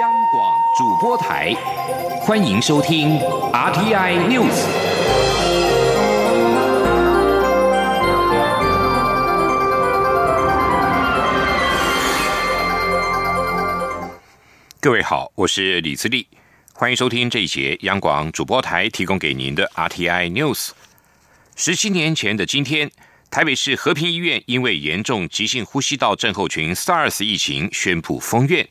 央广主播台，欢迎收听 RTI News。各位好，我是李自立，欢迎收听这一节央广主播台提供给您的 RTI News。十七年前的今天，台北市和平医院因为严重急性呼吸道症候群 SARS 疫情宣布封院。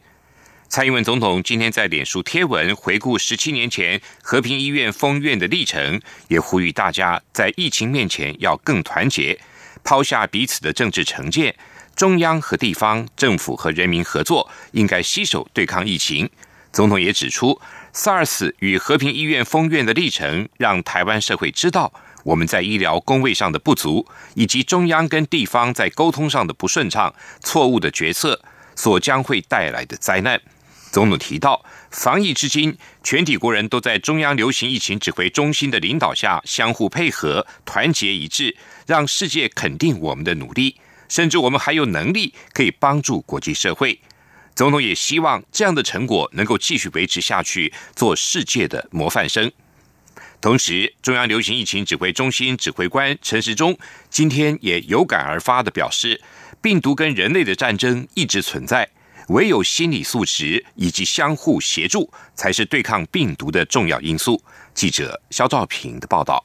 蔡英文总统今天在脸书贴文回顾十七年前和平医院封院的历程，也呼吁大家在疫情面前要更团结，抛下彼此的政治成见，中央和地方政府和人民合作，应该携手对抗疫情。总统也指出，SARS 与和平医院封院的历程，让台湾社会知道。我们在医疗工位上的不足，以及中央跟地方在沟通上的不顺畅、错误的决策所将会带来的灾难。总统提到，防疫至今，全体国人都在中央流行疫情指挥中心的领导下相互配合、团结一致，让世界肯定我们的努力，甚至我们还有能力可以帮助国际社会。总统也希望这样的成果能够继续维持下去，做世界的模范生。同时，中央流行疫情指挥中心指挥官陈时中今天也有感而发的表示，病毒跟人类的战争一直存在，唯有心理素质以及相互协助，才是对抗病毒的重要因素。记者肖兆平的报道。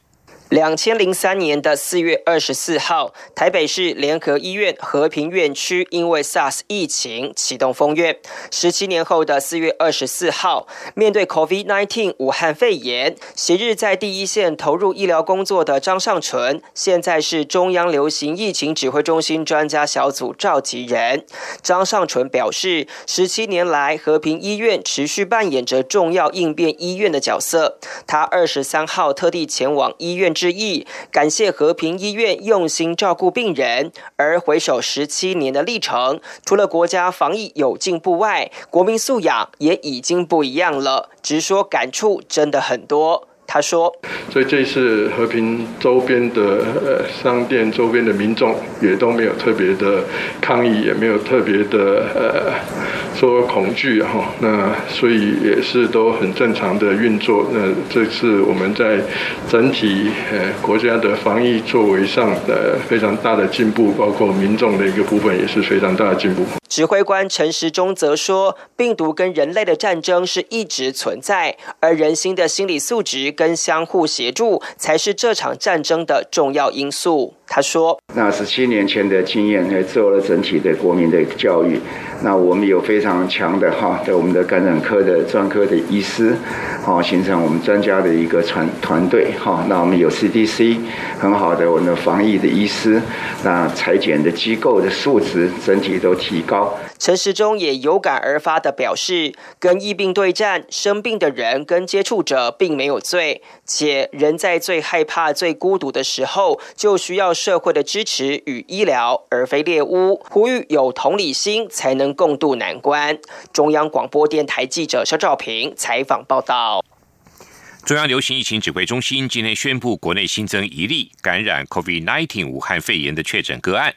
两千零三年的四月二十四号，台北市联合医院和平院区因为 SARS 疫情启动封院。十七年后的四月二十四号，面对 COVID-19 武汉肺炎，昔日在第一线投入医疗工作的张尚淳，现在是中央流行疫情指挥中心专家小组召集人。张尚淳表示，十七年来，和平医院持续扮演着重要应变医院的角色。他二十三号特地前往医院。之意，感谢和平医院用心照顾病人。而回首十七年的历程，除了国家防疫有进步外，国民素养也已经不一样了。直说感触真的很多。他说：“所以这次和平周边的呃商店周边的民众也都没有特别的抗议，也没有特别的呃说恐惧哈。那所以也是都很正常的运作。那这次我们在整体呃国家的防疫作为上的非常大的进步，包括民众的一个部分也是非常大的进步。”指挥官陈时中则说：“病毒跟人类的战争是一直存在，而人心的心理素质跟相互协助才是这场战争的重要因素。”他说：“那十七年前的经验，也做了整体的国民的教育。那我们有非常强的哈，在我们的感染科的专科的医师，好形成我们专家的一个团团队哈。那我们有 CDC 很好的我们的防疫的医师，那裁剪的机构的素质整体都提高。”陈时中也有感而发的表示，跟疫病对战，生病的人跟接触者并没有罪，且人在最害怕、最孤独的时候，就需要社会的支持与医疗，而非猎巫。呼吁有同理心，才能共度难关。中央广播电台记者肖兆平采访报道。中央流行疫情指挥中心今天宣布，国内新增一例感染 COVID-19 武汉肺炎的确诊个案。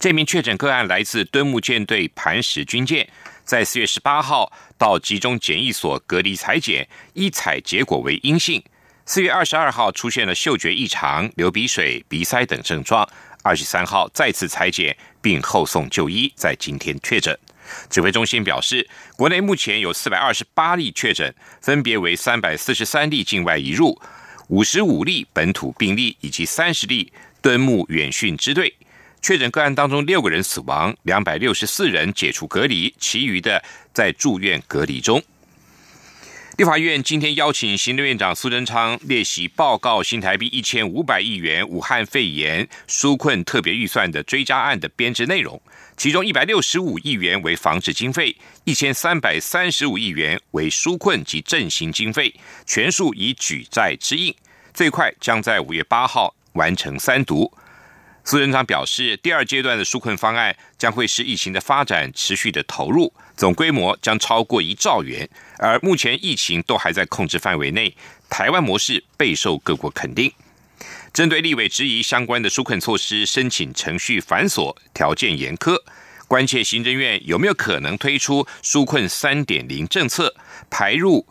这名确诊个案来自敦木舰队磐石军舰，在四月十八号到集中检疫所隔离裁剪，一采结果为阴性。四月二十二号出现了嗅觉异常、流鼻水、鼻塞等症状。二十三号再次裁剪，并后送就医，在今天确诊。指挥中心表示，国内目前有四百二十八例确诊，分别为三百四十三例境外移入、五十五例本土病例以及三十例敦木远训支队。确诊个案当中，六个人死亡，两百六十四人解除隔离，其余的在住院隔离中。立法院今天邀请行政院长苏贞昌列席报告新台币一千五百亿元武汉肺炎纾困特别预算的追加案的编制内容，其中一百六十五亿元为防治经费，一千三百三十五亿元为纾困及振兴经费，全数以举债之应，最快将在五月八号完成三读。苏贞昌表示，第二阶段的纾困方案将会是疫情的发展持续的投入，总规模将超过一兆元。而目前疫情都还在控制范围内，台湾模式备受各国肯定。针对立委质疑相关的纾困措施申请程序繁琐、条件严苛，关切行政院有没有可能推出纾困三点零政策，排入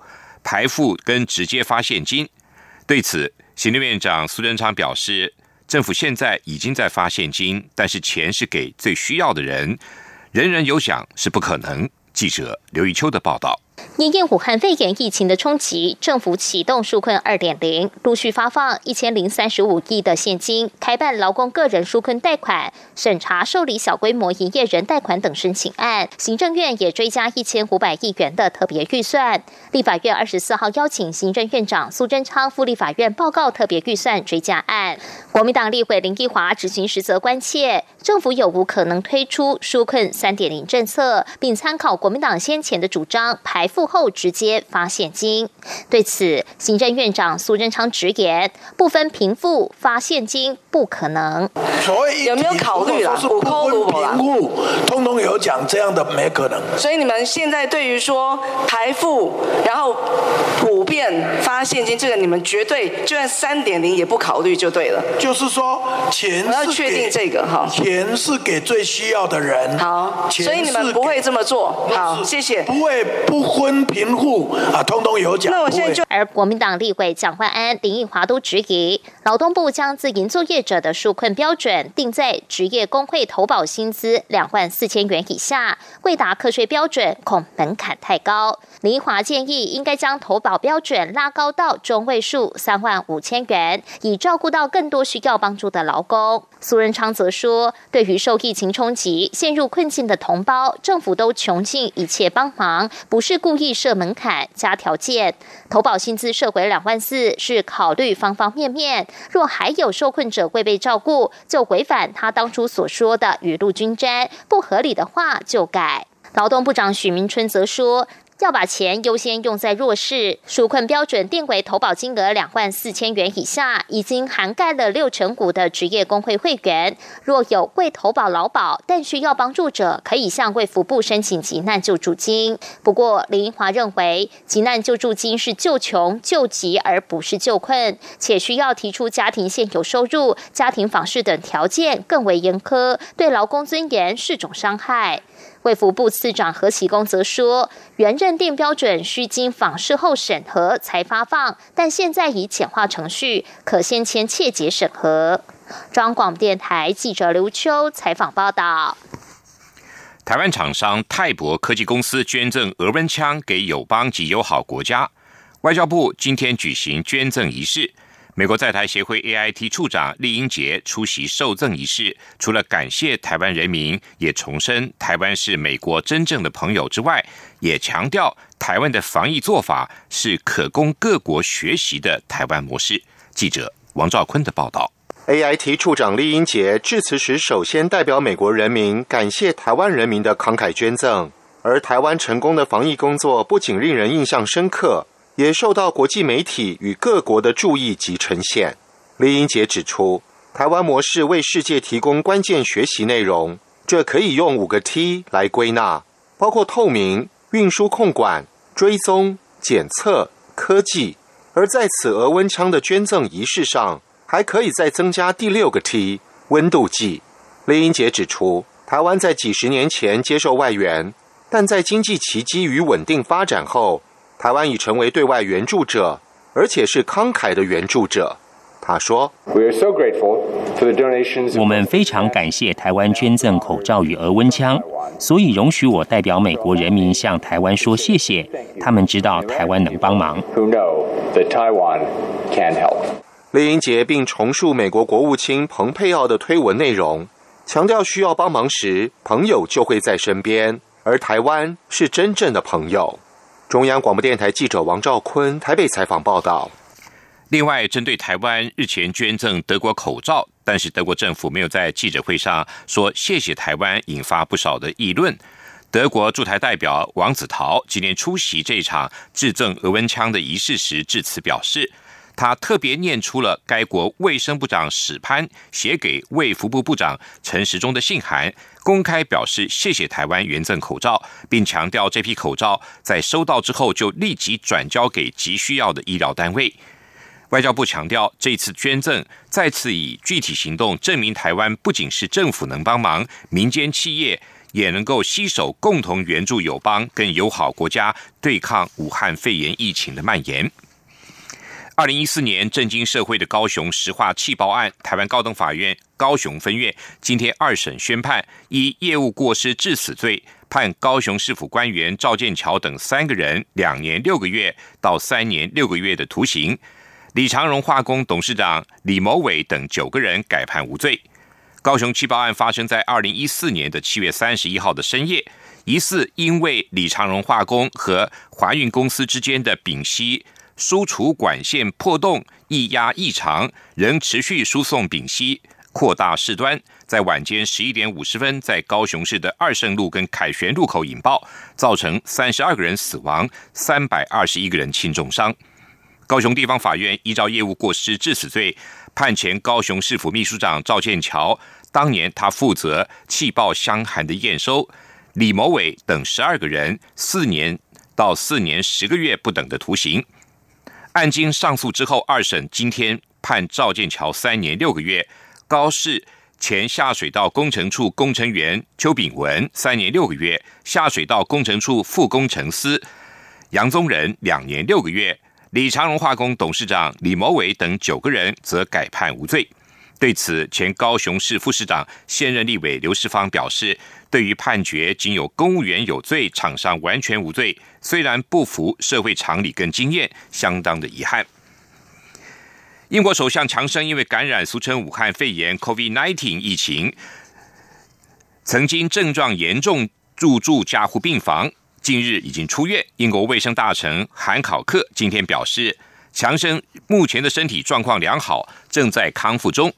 排付跟直接发现金。对此，行政院长苏贞昌表示，政府现在已经在发现金，但是钱是给最需要的人，人人有奖是不可能。记者刘玉秋的报道。因应武汉肺炎疫情的冲击，政府启动纾困二点零，陆续发放一千零三十五亿的现金，开办劳工个人纾困贷款，审查受理小规模营业人贷款等申请案。行政院也追加一千五百亿元的特别预算。立法院二十四号邀请行政院长苏贞昌赴立法院报告特别预算追加案。国民党立委林义华执行实则关切，政府有无可能推出纾困三点零政策，并参考国民党先前的主张排付。后直接发现金，对此，行政院长苏贞昌直言，不分贫富发现金不可能。所以有没有考虑啦？不分贫富，通通有讲，这样的没可能。所以你们现在对于说台富，然后普遍发现金，这个你们绝对就算三点零也不考虑就对了。就是说钱，我要确定这个哈，钱是给最需要的人。好，所以你们不会这么做。好，谢谢。不会不分。贫户啊，通通有奖。那我现在就而国民党立委蒋万安、林奕华都质疑，劳动部将自营作业者的纾困标准定在职业工会投保薪资两万四千元以下，未达课税标准，恐门槛太高。林华建议应该将投保标准拉高到中位数三万五千元，以照顾到更多需要帮助的劳工。苏仁昌则说，对于受疫情冲击陷入困境的同胞，政府都穷尽一切帮忙，不是故意。设门槛加条件，投保薪资设回两万四，是考虑方方面面。若还有受困者未被照顾，就违反他当初所说的雨露均沾，不合理的话就改。劳动部长许明春则说。要把钱优先用在弱势，纾困标准定为投保金额两万四千元以下，已经涵盖了六成股的职业工会会员。若有未投保劳保但需要帮助者，可以向卫福部申请急难救助金。不过林英华认为，急难救助金是救穷救急，而不是救困，且需要提出家庭现有收入、家庭访视等条件更为严苛，对劳工尊严是种伤害。卫福部次长何启功则说，原认定标准需经访视后审核才发放，但现在已简化程序，可先签切结审核。中央广播电台记者刘秋采访报道。台湾厂商泰博科技公司捐赠俄温枪给友邦及友好国家，外交部今天举行捐赠仪式。美国在台协会 AIT 处长厉英杰出席受赠仪式，除了感谢台湾人民，也重申台湾是美国真正的朋友之外，也强调台湾的防疫做法是可供各国学习的台湾模式。记者王兆坤的报道。AIT 处长厉英杰致辞时，首先代表美国人民感谢台湾人民的慷慨捐赠，而台湾成功的防疫工作不仅令人印象深刻。也受到国际媒体与各国的注意及呈现。李英杰指出，台湾模式为世界提供关键学习内容，这可以用五个 T 来归纳，包括透明、运输、控管、追踪、检测、科技。而在此俄温枪的捐赠仪式上，还可以再增加第六个 T—— 温度计。李英杰指出，台湾在几十年前接受外援，但在经济奇迹与稳定发展后。台湾已成为对外援助者，而且是慷慨的援助者。他说：“我们非常感谢台湾捐赠口罩与额温枪，所以容许我代表美国人民向台湾说谢谢。他们知道台湾能帮忙。”雷英杰并重述美国国务卿蓬佩奥的推文内容，强调需要帮忙时，朋友就会在身边，而台湾是真正的朋友。中央广播电台记者王兆坤台北采访报道。另外，针对台湾日前捐赠德国口罩，但是德国政府没有在记者会上说谢谢台湾，引发不少的议论。德国驻台代表王子陶今天出席这场致赠额温枪的仪式时致辞表示。他特别念出了该国卫生部长史潘写给卫福部部长陈时中的信函，公开表示谢谢台湾援赠口罩，并强调这批口罩在收到之后就立即转交给急需要的医疗单位。外交部强调，这次捐赠再次以具体行动证明台湾不仅是政府能帮忙，民间企业也能够携手共同援助友邦跟友好国家对抗武汉肺炎疫情的蔓延。二零一四年震惊社会的高雄石化气爆案，台湾高等法院高雄分院今天二审宣判，以业务过失致死罪，判高雄市府官员赵建桥等三个人两年六个月到三年六个月的徒刑。李长荣化工董事长李某伟等九个人改判无罪。高雄气爆案发生在二零一四年的七月三十一号的深夜，疑似因为李长荣化工和华运公司之间的丙烯。输出管线破洞、液压异常，仍持续输送丙烯，扩大事端。在晚间十一点五十分，在高雄市的二圣路跟凯旋路口引爆，造成三十二个人死亡，三百二十一个人轻重伤。高雄地方法院依照业务过失致死罪，判前高雄市府秘书长赵建桥，当年他负责气爆箱涵的验收，李某伟等十二个人四年到四年十个月不等的徒刑。案经上诉之后，二审今天判赵建桥三年六个月，高市前下水道工程处工程员邱炳文三年六个月，下水道工程处副工程师杨宗仁两年六个月，李长荣化工董事长李某伟等九个人则改判无罪。对此，前高雄市副市长、现任立委刘世芳表示，对于判决仅有公务员有罪，厂商完全无罪，虽然不符社会常理跟经验，相当的遗憾。英国首相强生因为感染俗称武汉肺炎 （COVID-19） 疫情，曾经症状严重入住加护病房，近日已经出院。英国卫生大臣韩考克今天表示。强生目前的身体状况良好，正在康复中。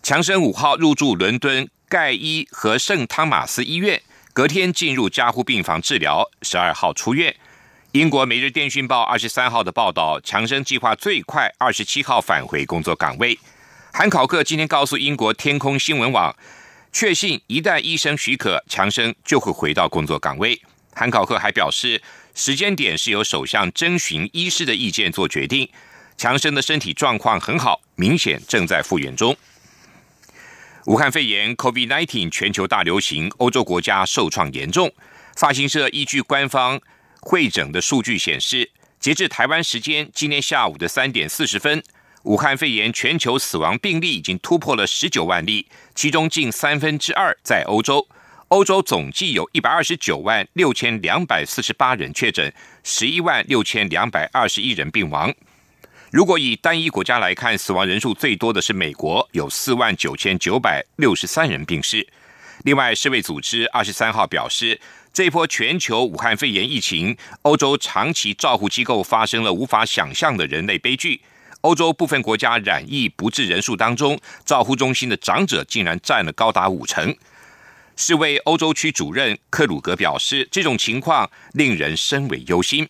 强生五号入住伦敦盖伊和圣汤马斯医院，隔天进入加护病房治疗，十二号出院。英国《每日电讯报》二十三号的报道，强生计划最快二十七号返回工作岗位。韩考克今天告诉英国天空新闻网，确信一旦医生许可，强生就会回到工作岗位。韩考克还表示。时间点是由首相征询医师的意见做决定。强生的身体状况很好，明显正在复原中。武汉肺炎 （COVID-19） 全球大流行，欧洲国家受创严重。发行社依据官方会诊的数据显示，截至台湾时间今天下午的三点四十分，武汉肺炎全球死亡病例已经突破了十九万例，其中近三分之二在欧洲。欧洲总计有一百二十九万六千两百四十八人确诊，十一万六千两百二十一人病亡。如果以单一国家来看，死亡人数最多的是美国，有四万九千九百六十三人病逝。另外，世卫组织二十三号表示，这波全球武汉肺炎疫情，欧洲长期照护机构发生了无法想象的人类悲剧。欧洲部分国家染疫不治人数当中，照护中心的长者竟然占了高达五成。世卫欧洲区主任克鲁格表示，这种情况令人深为忧心。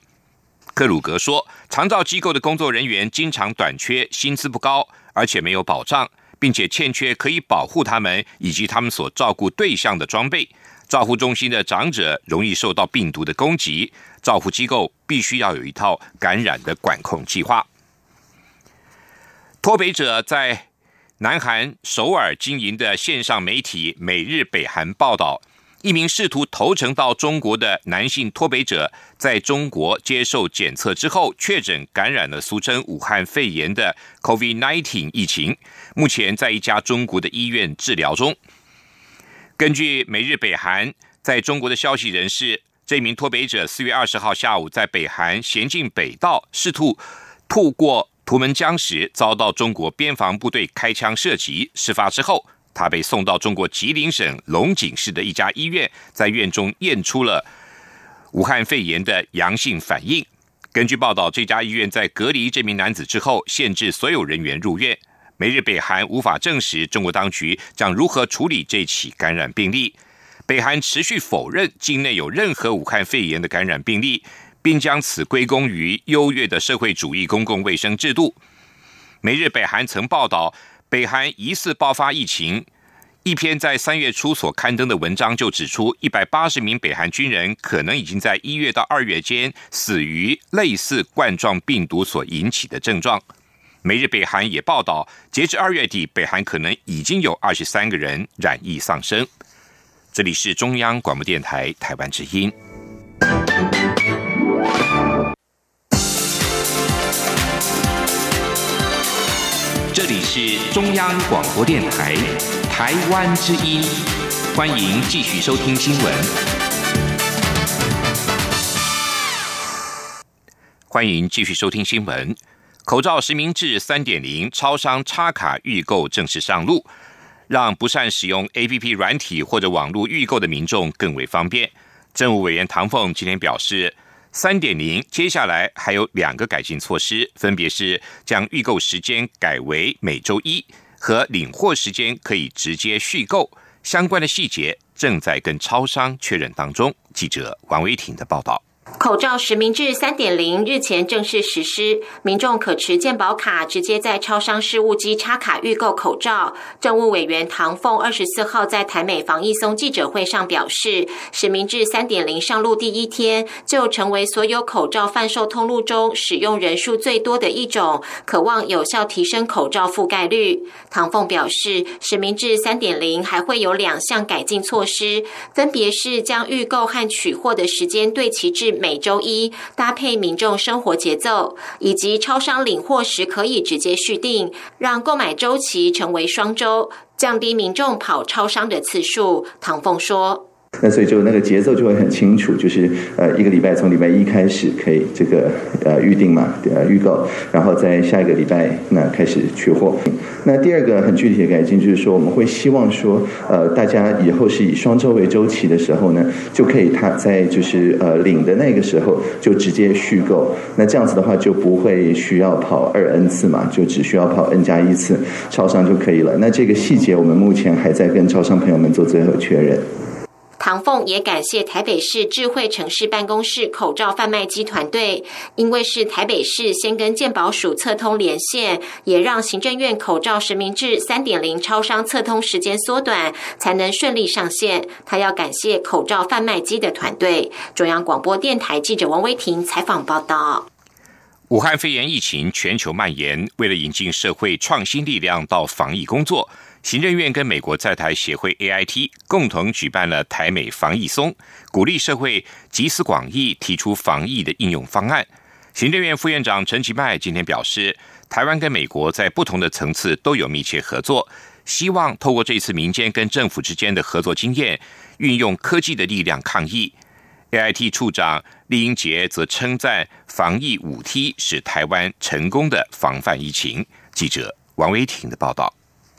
克鲁格说，长照机构的工作人员经常短缺，薪资不高，而且没有保障，并且欠缺可以保护他们以及他们所照顾对象的装备。照护中心的长者容易受到病毒的攻击，照护机构必须要有一套感染的管控计划。脱北者在。南韩首尔经营的线上媒体《每日北韩》报道，一名试图投诚到中国的男性脱北者，在中国接受检测之后，确诊感染了俗称武汉肺炎的 COVID-19 疫情，目前在一家中国的医院治疗中。根据《每日北韩》在中国的消息人士，这名脱北者四月二十号下午在北韩咸镜北道试图透过。图门江时遭到中国边防部队开枪射击，事发之后，他被送到中国吉林省龙井市的一家医院，在院中验出了武汉肺炎的阳性反应。根据报道，这家医院在隔离这名男子之后，限制所有人员入院。每日北韩无法证实中国当局将如何处理这起感染病例。北韩持续否认境内有任何武汉肺炎的感染病例。并将此归功于优越的社会主义公共卫生制度。每日北韩曾报道，北韩疑似爆发疫情。一篇在三月初所刊登的文章就指出，一百八十名北韩军人可能已经在一月到二月间死于类似冠状病毒所引起的症状。每日北韩也报道，截至二月底，北韩可能已经有二十三个人染疫丧生。这里是中央广播电台台湾之音。这里是中央广播电台台湾之音，欢迎继续收听新闻。欢迎继续收听新闻。口罩实名制三点零，超商插卡预购正式上路。让不善使用 A P P 软体或者网络预购的民众更为方便。政务委员唐凤今天表示，三点零接下来还有两个改进措施，分别是将预购时间改为每周一，和领货时间可以直接续购。相关的细节正在跟超商确认当中。记者王维挺的报道。口罩实名制三点零日前正式实施，民众可持健保卡直接在超商事务机插卡预购口罩。政务委员唐凤二十四号在台美防疫松记者会上表示，实名制三点零上路第一天就成为所有口罩贩售通路中使用人数最多的一种，渴望有效提升口罩覆盖率。唐凤表示，实名制三点零还会有两项改进措施，分别是将预购和取货的时间对齐至每周一搭配民众生活节奏，以及超商领货时可以直接续订，让购买周期成为双周，降低民众跑超商的次数。唐凤说。那所以就那个节奏就会很清楚，就是呃一个礼拜从礼拜一开始可以这个呃预定嘛，呃预购，然后在下一个礼拜那开始取货。那第二个很具体的改进就是说，我们会希望说呃大家以后是以双周为周期的时候呢，就可以他在就是呃领的那个时候就直接续购。那这样子的话就不会需要跑二 n 次嘛，就只需要跑 n 加一次，超商就可以了。那这个细节我们目前还在跟超商朋友们做最后确认。唐凤也感谢台北市智慧城市办公室口罩贩卖机团队，因为是台北市先跟健保署测通连线，也让行政院口罩实名制三点零超商测通时间缩短，才能顺利上线。他要感谢口罩贩卖机的团队。中央广播电台记者王威婷采访报道。武汉肺炎疫情全球蔓延，为了引进社会创新力量到防疫工作。行政院跟美国在台协会 AIT 共同举办了台美防疫松，鼓励社会集思广益，提出防疫的应用方案。行政院副院长陈其迈今天表示，台湾跟美国在不同的层次都有密切合作，希望透过这次民间跟政府之间的合作经验，运用科技的力量抗疫。AIT 处长厉英杰则称赞防疫五 T 使台湾成功的防范疫情。记者王维婷的报道。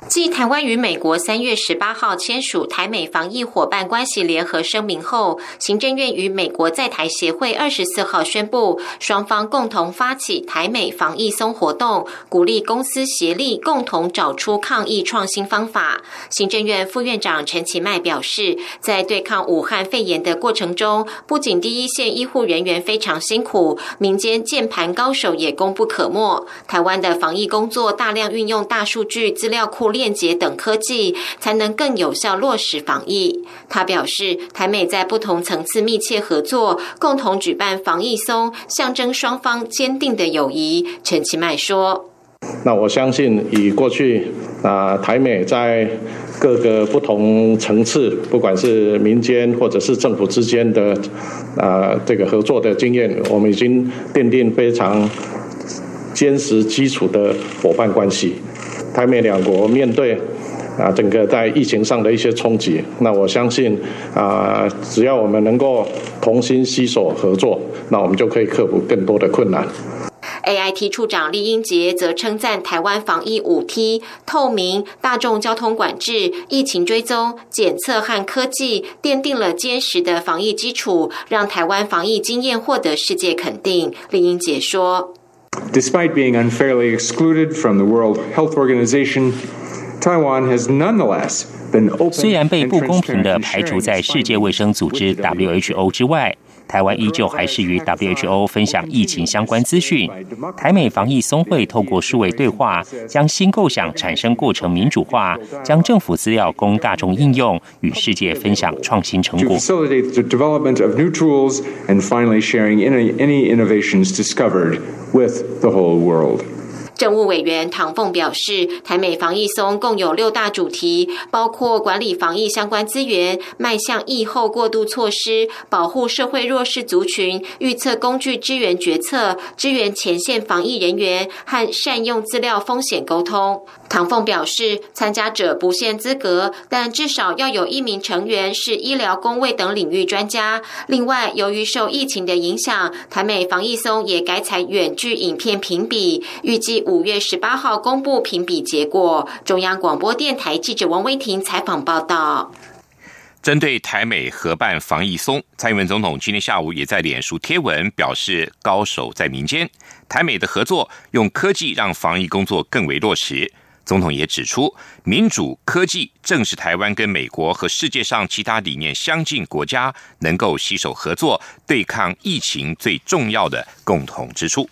继台湾与美国三月十八号签署台美防疫伙伴关系联合声明后，行政院与美国在台协会二十四号宣布，双方共同发起台美防疫松活动，鼓励公司协力共同找出抗疫创新方法。行政院副院长陈其迈表示，在对抗武汉肺炎的过程中，不仅第一线医护人员非常辛苦，民间键盘高手也功不可没。台湾的防疫工作大量运用大数据资料库。链接等科技，才能更有效落实防疫。他表示，台美在不同层次密切合作，共同举办防疫松，象征双方坚定的友谊。陈其迈说：“那我相信，以过去啊台美在各个不同层次，不管是民间或者是政府之间的啊这个合作的经验，我们已经奠定非常坚实基础的伙伴关系。”台美两国面对啊整个在疫情上的一些冲击，那我相信啊只要我们能够同心携手合作，那我们就可以克服更多的困难。A I T 处长厉英杰则称赞台湾防疫五 T 透明、大众交通管制、疫情追踪、检测和科技奠定了坚实的防疫基础，让台湾防疫经验获得世界肯定。厉英杰说。Despite being unfairly excluded from the World Health Organization, Taiwan has nonetheless been open. 虽然被不公平的排除在世界卫生组织 WHO 之外。 台湾依旧还是与 WHO 分享疫情相关资讯。台美防疫松会透过数位对话，将新构想产生过程民主化，将政府资料供大众应用，与世界分享创新成果。政务委员唐凤表示，台美防疫松共有六大主题，包括管理防疫相关资源、迈向疫后过渡措施、保护社会弱势族群、预测工具支援决策、支援前线防疫人员和善用资料风险沟通。唐凤表示，参加者不限资格，但至少要有一名成员是医疗、工卫等领域专家。另外，由于受疫情的影响，台美防疫松也改采远距影片评比，预计五五月十八号公布评比结果。中央广播电台记者王威婷采访报道。针对台美合办防疫松，蔡英文总统今天下午也在脸书贴文表示，高手在民间，台美的合作用科技让防疫工作更为落实。总统也指出，民主科技正是台湾跟美国和世界上其他理念相近国家能够携手合作对抗疫情最重要的共同之处。《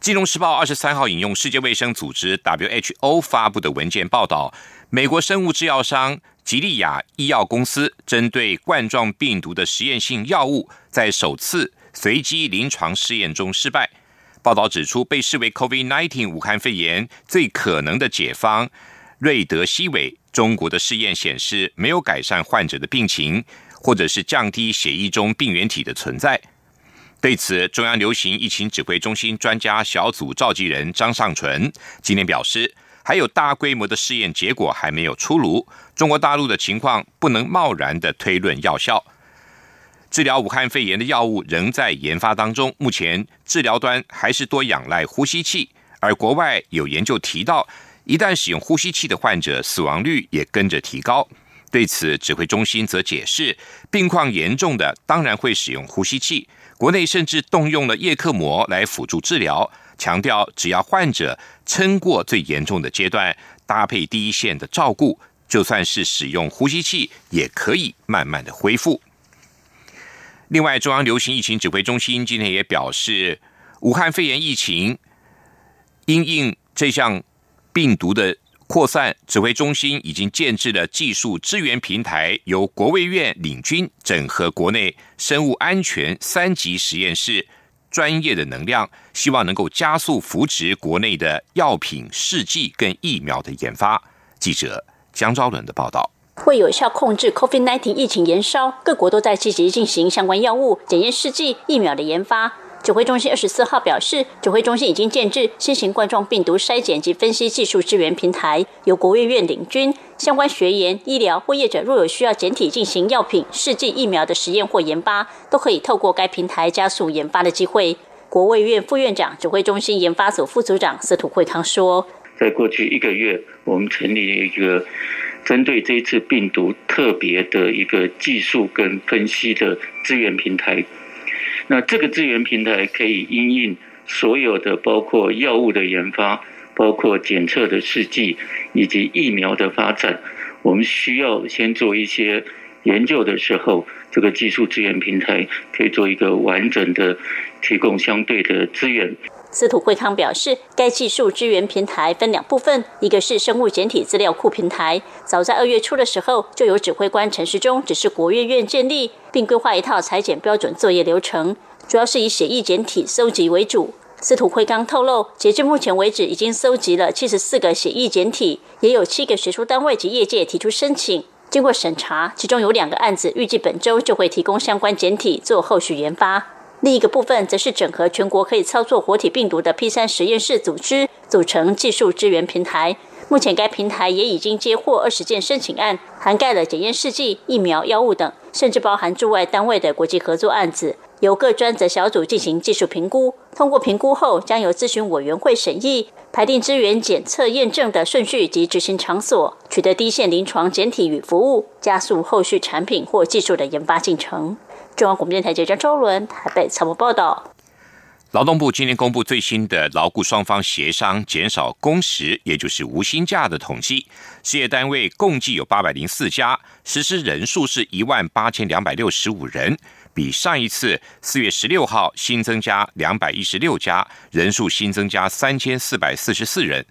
金融时报》二十三号引用世界卫生组织 （WHO） 发布的文件报道，美国生物制药商吉利亚医药公司针对冠状病毒的实验性药物，在首次随机临床试验中失败。报道指出，被视为 COVID-19 武汉肺炎最可能的解方瑞德西韦，中国的试验显示没有改善患者的病情，或者是降低血液中病原体的存在。对此，中央流行疫情指挥中心专家小组召集人张尚淳今天表示，还有大规模的试验结果还没有出炉，中国大陆的情况不能贸然的推论药效。治疗武汉肺炎的药物仍在研发当中，目前治疗端还是多仰赖呼吸器，而国外有研究提到，一旦使用呼吸器的患者，死亡率也跟着提高。对此，指挥中心则解释，病况严重的当然会使用呼吸器，国内甚至动用了叶克膜来辅助治疗，强调只要患者撑过最严重的阶段，搭配第一线的照顾，就算是使用呼吸器，也可以慢慢的恢复。另外，中央流行疫情指挥中心今天也表示，武汉肺炎疫情因应这项病毒的扩散，指挥中心已经建制了技术支援平台，由国卫院领军，整合国内生物安全三级实验室专业的能量，希望能够加速扶植国内的药品试剂跟疫苗的研发。记者江昭伦的报道。为有效控制 COVID-19 疫情延烧，各国都在积极进行相关药物、检验试剂、疫苗的研发。指挥中心二十四号表示，指挥中心已经建制新型冠状病毒筛检及分析技术支援平台，由国务院领军，相关学研、医疗或业者若有需要简体进行药品、试剂、疫苗的实验或研发，都可以透过该平台加速研发的机会。国卫院副院长、指挥中心研发组副组长司徒惠康说：“在过去一个月，我们成立了一个。”针对这一次病毒特别的一个技术跟分析的资源平台，那这个资源平台可以因应所有的包括药物的研发、包括检测的试剂以及疫苗的发展，我们需要先做一些研究的时候，这个技术资源平台可以做一个完整的提供相对的资源。司徒惠康表示，该技术支援平台分两部分，一个是生物简体资料库平台，早在二月初的时候，就有指挥官陈时中指示国务院建立，并规划一套裁剪标准作业流程，主要是以写意简体搜集为主。司徒惠康透露，截至目前为止，已经搜集了七十四个写意简体，也有七个学术单位及业界提出申请，经过审查，其中有两个案子预计本周就会提供相关简体做后续研发。另一个部分则是整合全国可以操作活体病毒的 P 三实验室组织，组成技术支援平台。目前该平台也已经接获二十件申请案，涵盖了检验试剂、疫苗、药物等，甚至包含驻外单位的国际合作案子，由各专责小组进行技术评估。通过评估后，将由咨询委员会审议，排定支援检测验证的顺序及执行场所，取得低线临床检体与服务，加速后续产品或技术的研发进程。中央广播电台记者周伦台北采访报道。劳动部今天公布最新的劳雇双方协商减少工时，也就是无薪假的统计，事业单位共计有八百零四家，实施人数是一万八千两百六十五人，比上一次四月十六号新增加两百一十六家，人数新增加三千四百四十四人，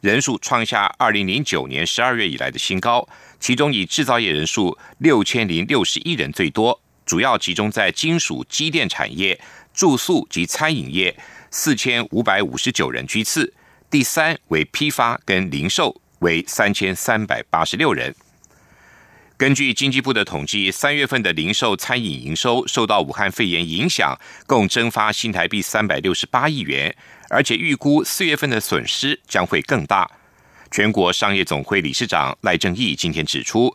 人数创下二零零九年十二月以来的新高，其中以制造业人数六千零六十一人最多。主要集中在金属机电产业、住宿及餐饮业，四千五百五十九人居次；第三为批发跟零售，为三千三百八十六人。根据经济部的统计，三月份的零售餐饮营收受到武汉肺炎影响，共蒸发新台币三百六十八亿元，而且预估四月份的损失将会更大。全国商业总会理事长赖正义今天指出，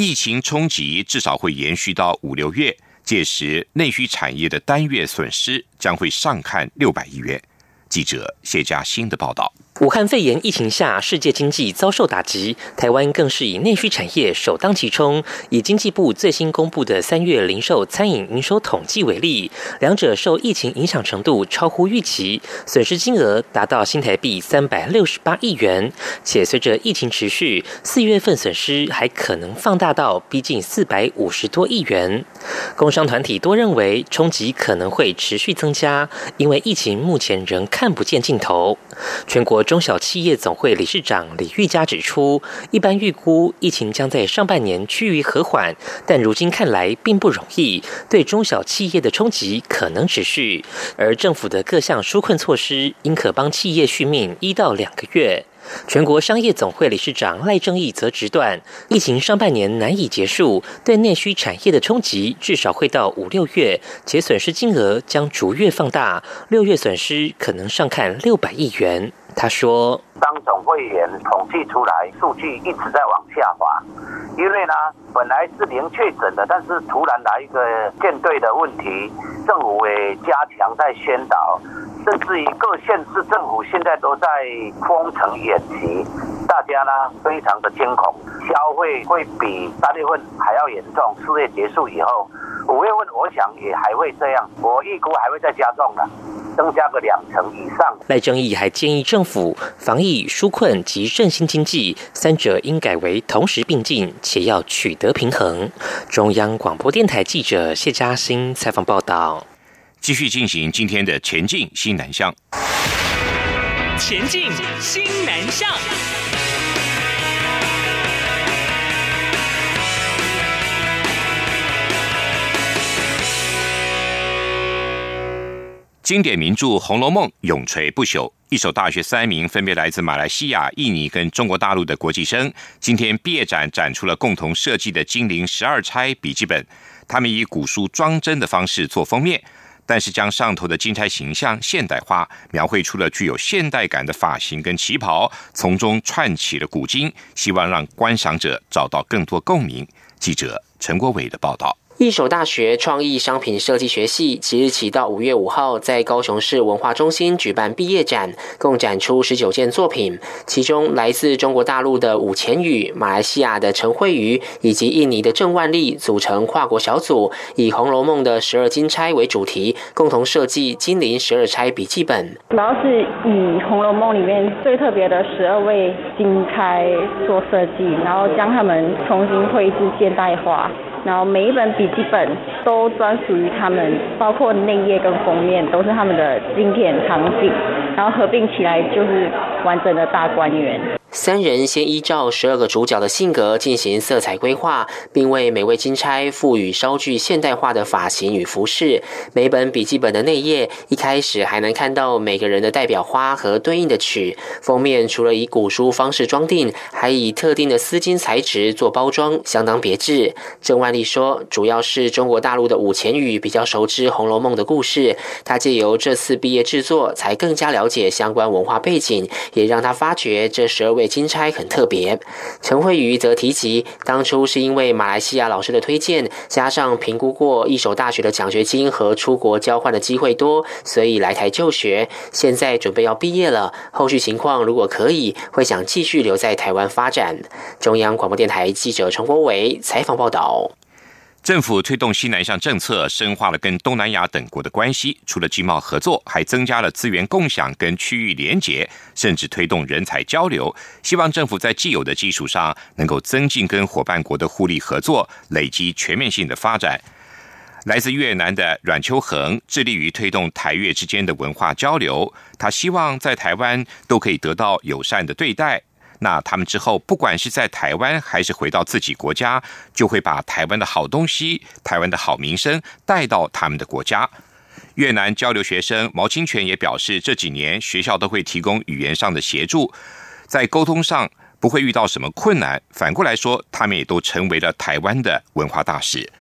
疫情冲击至少会延续到五六月，届时内需产业的单月损失将会上看六百亿元。记者谢佳欣的报道。武汉肺炎疫情下，世界经济遭受打击，台湾更是以内需产业首当其冲。以经济部最新公布的三月零售餐饮营收统计为例，两者受疫情影响程度超乎预期，损失金额达到新台币三百六十八亿元。且随着疫情持续，四月份损失还可能放大到逼近四百五十多亿元。工商团体多认为冲击可能会持续增加，因为疫情目前仍看不见尽头。全国。中小企业总会理事长李玉佳指出，一般预估疫情将在上半年趋于和缓，但如今看来并不容易，对中小企业的冲击可能持续。而政府的各项纾困措施，应可帮企业续命一到两个月。全国商业总会理事长赖正义则直断，疫情上半年难以结束，对内需产业的冲击至少会到五六月，且损失金额将逐月放大，六月损失可能上看六百亿元。他说：“当总会员统计出来数据一直在往下滑，因为呢，本来是零确诊的，但是突然来一个舰队的问题，政府也加强在宣导，甚至于各县市政府现在都在封城演习，大家呢非常的惊恐，消费会比三月份还要严重。四月结束以后，五月份我想也还会这样，我预估还会再加重的。”增加个两成以上。赖正义还建议政府防疫纾困及振兴经济三者应改为同时并进，且要取得平衡。中央广播电台记者谢嘉欣采访报道。继续进行今天的前进新南向。前进新南向。经典名著《红楼梦》永垂不朽。一所大学三名分别来自马来西亚、印尼跟中国大陆的国际生，今天毕业展展出了共同设计的精灵十二钗笔记本。他们以古书装帧的方式做封面，但是将上头的金钗形象现代化，描绘出了具有现代感的发型跟旗袍，从中串起了古今，希望让观赏者找到更多共鸣。记者陈国伟的报道。一所大学创意商品设计学系即日起到五月五号，在高雄市文化中心举办毕业展，共展出十九件作品。其中，来自中国大陆的武前宇、马来西亚的陈慧瑜以及印尼的郑万丽组成跨国小组，以《红楼梦》的十二金钗为主题，共同设计金陵十二钗笔记本。主要是以《红楼梦》里面最特别的十二位金钗做设计，然后将它们重新绘制现代化。然后每一本笔记本都专属于他们，包括内页跟封面都是他们的经典场景，然后合并起来就是完整的大观园。三人先依照十二个主角的性格进行色彩规划，并为每位金钗赋予稍具现代化的发型与服饰。每本笔记本的内页一开始还能看到每个人的代表花和对应的曲。封面除了以古书方式装订，还以特定的丝巾材质做包装，相当别致。郑万丽说：“主要是中国大陆的武前宇比较熟知《红楼梦》的故事，他借由这次毕业制作，才更加了解相关文化背景，也让他发觉这十二。”位金钗很特别，陈慧瑜则提及，当初是因为马来西亚老师的推荐，加上评估过一所大学的奖学金和出国交换的机会多，所以来台就学。现在准备要毕业了，后续情况如果可以，会想继续留在台湾发展。中央广播电台记者陈国伟采访报道。政府推动西南向政策，深化了跟东南亚等国的关系。除了经贸合作，还增加了资源共享跟区域连结，甚至推动人才交流。希望政府在既有的基础上，能够增进跟伙伴国的互利合作，累积全面性的发展。来自越南的阮秋恒致力于推动台越之间的文化交流，他希望在台湾都可以得到友善的对待。那他们之后，不管是在台湾还是回到自己国家，就会把台湾的好东西、台湾的好名声带到他们的国家。越南交流学生毛清泉也表示，这几年学校都会提供语言上的协助，在沟通上不会遇到什么困难。反过来说，他们也都成为了台湾的文化大使。